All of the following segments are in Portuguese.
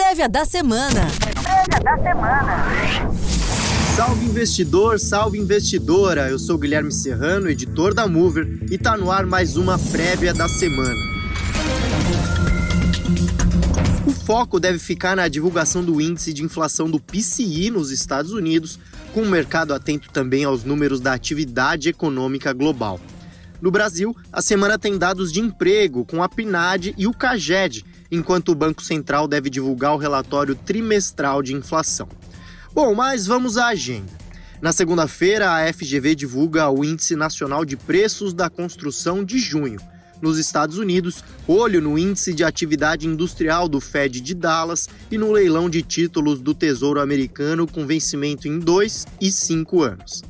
Prévia da semana. Prévia da semana. Salve investidor, salve investidora. Eu sou Guilherme Serrano, editor da Mover, e tá no ar mais uma prévia da semana. O foco deve ficar na divulgação do índice de inflação do PCI nos Estados Unidos, com o mercado atento também aos números da atividade econômica global. No Brasil, a semana tem dados de emprego com a PNAD e o CAGED, enquanto o Banco Central deve divulgar o relatório trimestral de inflação. Bom, mas vamos à agenda. Na segunda-feira, a FGV divulga o Índice Nacional de Preços da Construção de junho. Nos Estados Unidos, olho no Índice de Atividade Industrial do Fed de Dallas e no leilão de títulos do Tesouro Americano com vencimento em 2 e 5 anos.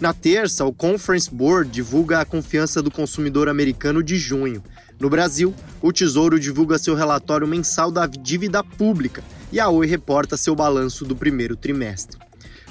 Na terça, o Conference Board divulga a confiança do consumidor americano de junho. No Brasil, o Tesouro divulga seu relatório mensal da dívida pública e a Oi reporta seu balanço do primeiro trimestre.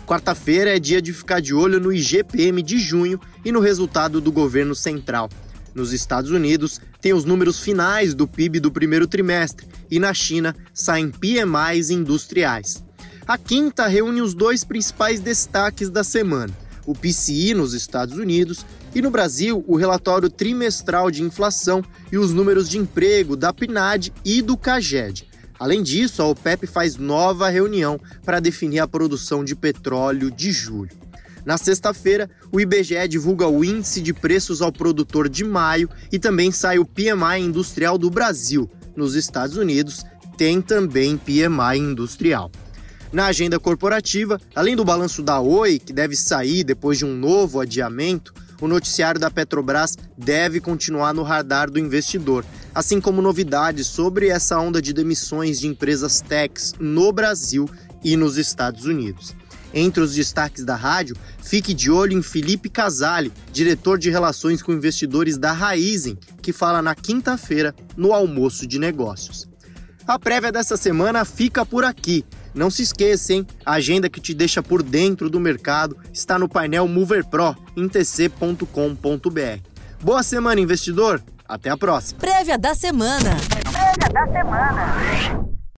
Quarta-feira é dia de ficar de olho no IGPM de junho e no resultado do governo central. Nos Estados Unidos, tem os números finais do PIB do primeiro trimestre e na China saem PMIs industriais. A quinta reúne os dois principais destaques da semana o PCI nos Estados Unidos e no Brasil o relatório trimestral de inflação e os números de emprego da PNAD e do CAGED. Além disso, a OPEP faz nova reunião para definir a produção de petróleo de julho. Na sexta-feira, o IBGE divulga o índice de preços ao produtor de maio e também sai o PMI industrial do Brasil. Nos Estados Unidos, tem também PMI industrial. Na agenda corporativa, além do balanço da Oi, que deve sair depois de um novo adiamento, o noticiário da Petrobras deve continuar no radar do investidor, assim como novidades sobre essa onda de demissões de empresas techs no Brasil e nos Estados Unidos. Entre os destaques da rádio, fique de olho em Felipe Casale, diretor de relações com investidores da Raizen, que fala na quinta-feira no almoço de negócios. A prévia dessa semana fica por aqui. Não se esqueça, hein? A agenda que te deixa por dentro do mercado está no painel Mover Pro em tc.com.br. Boa semana, investidor! Até a próxima! Prévia da semana. Prévia da semana.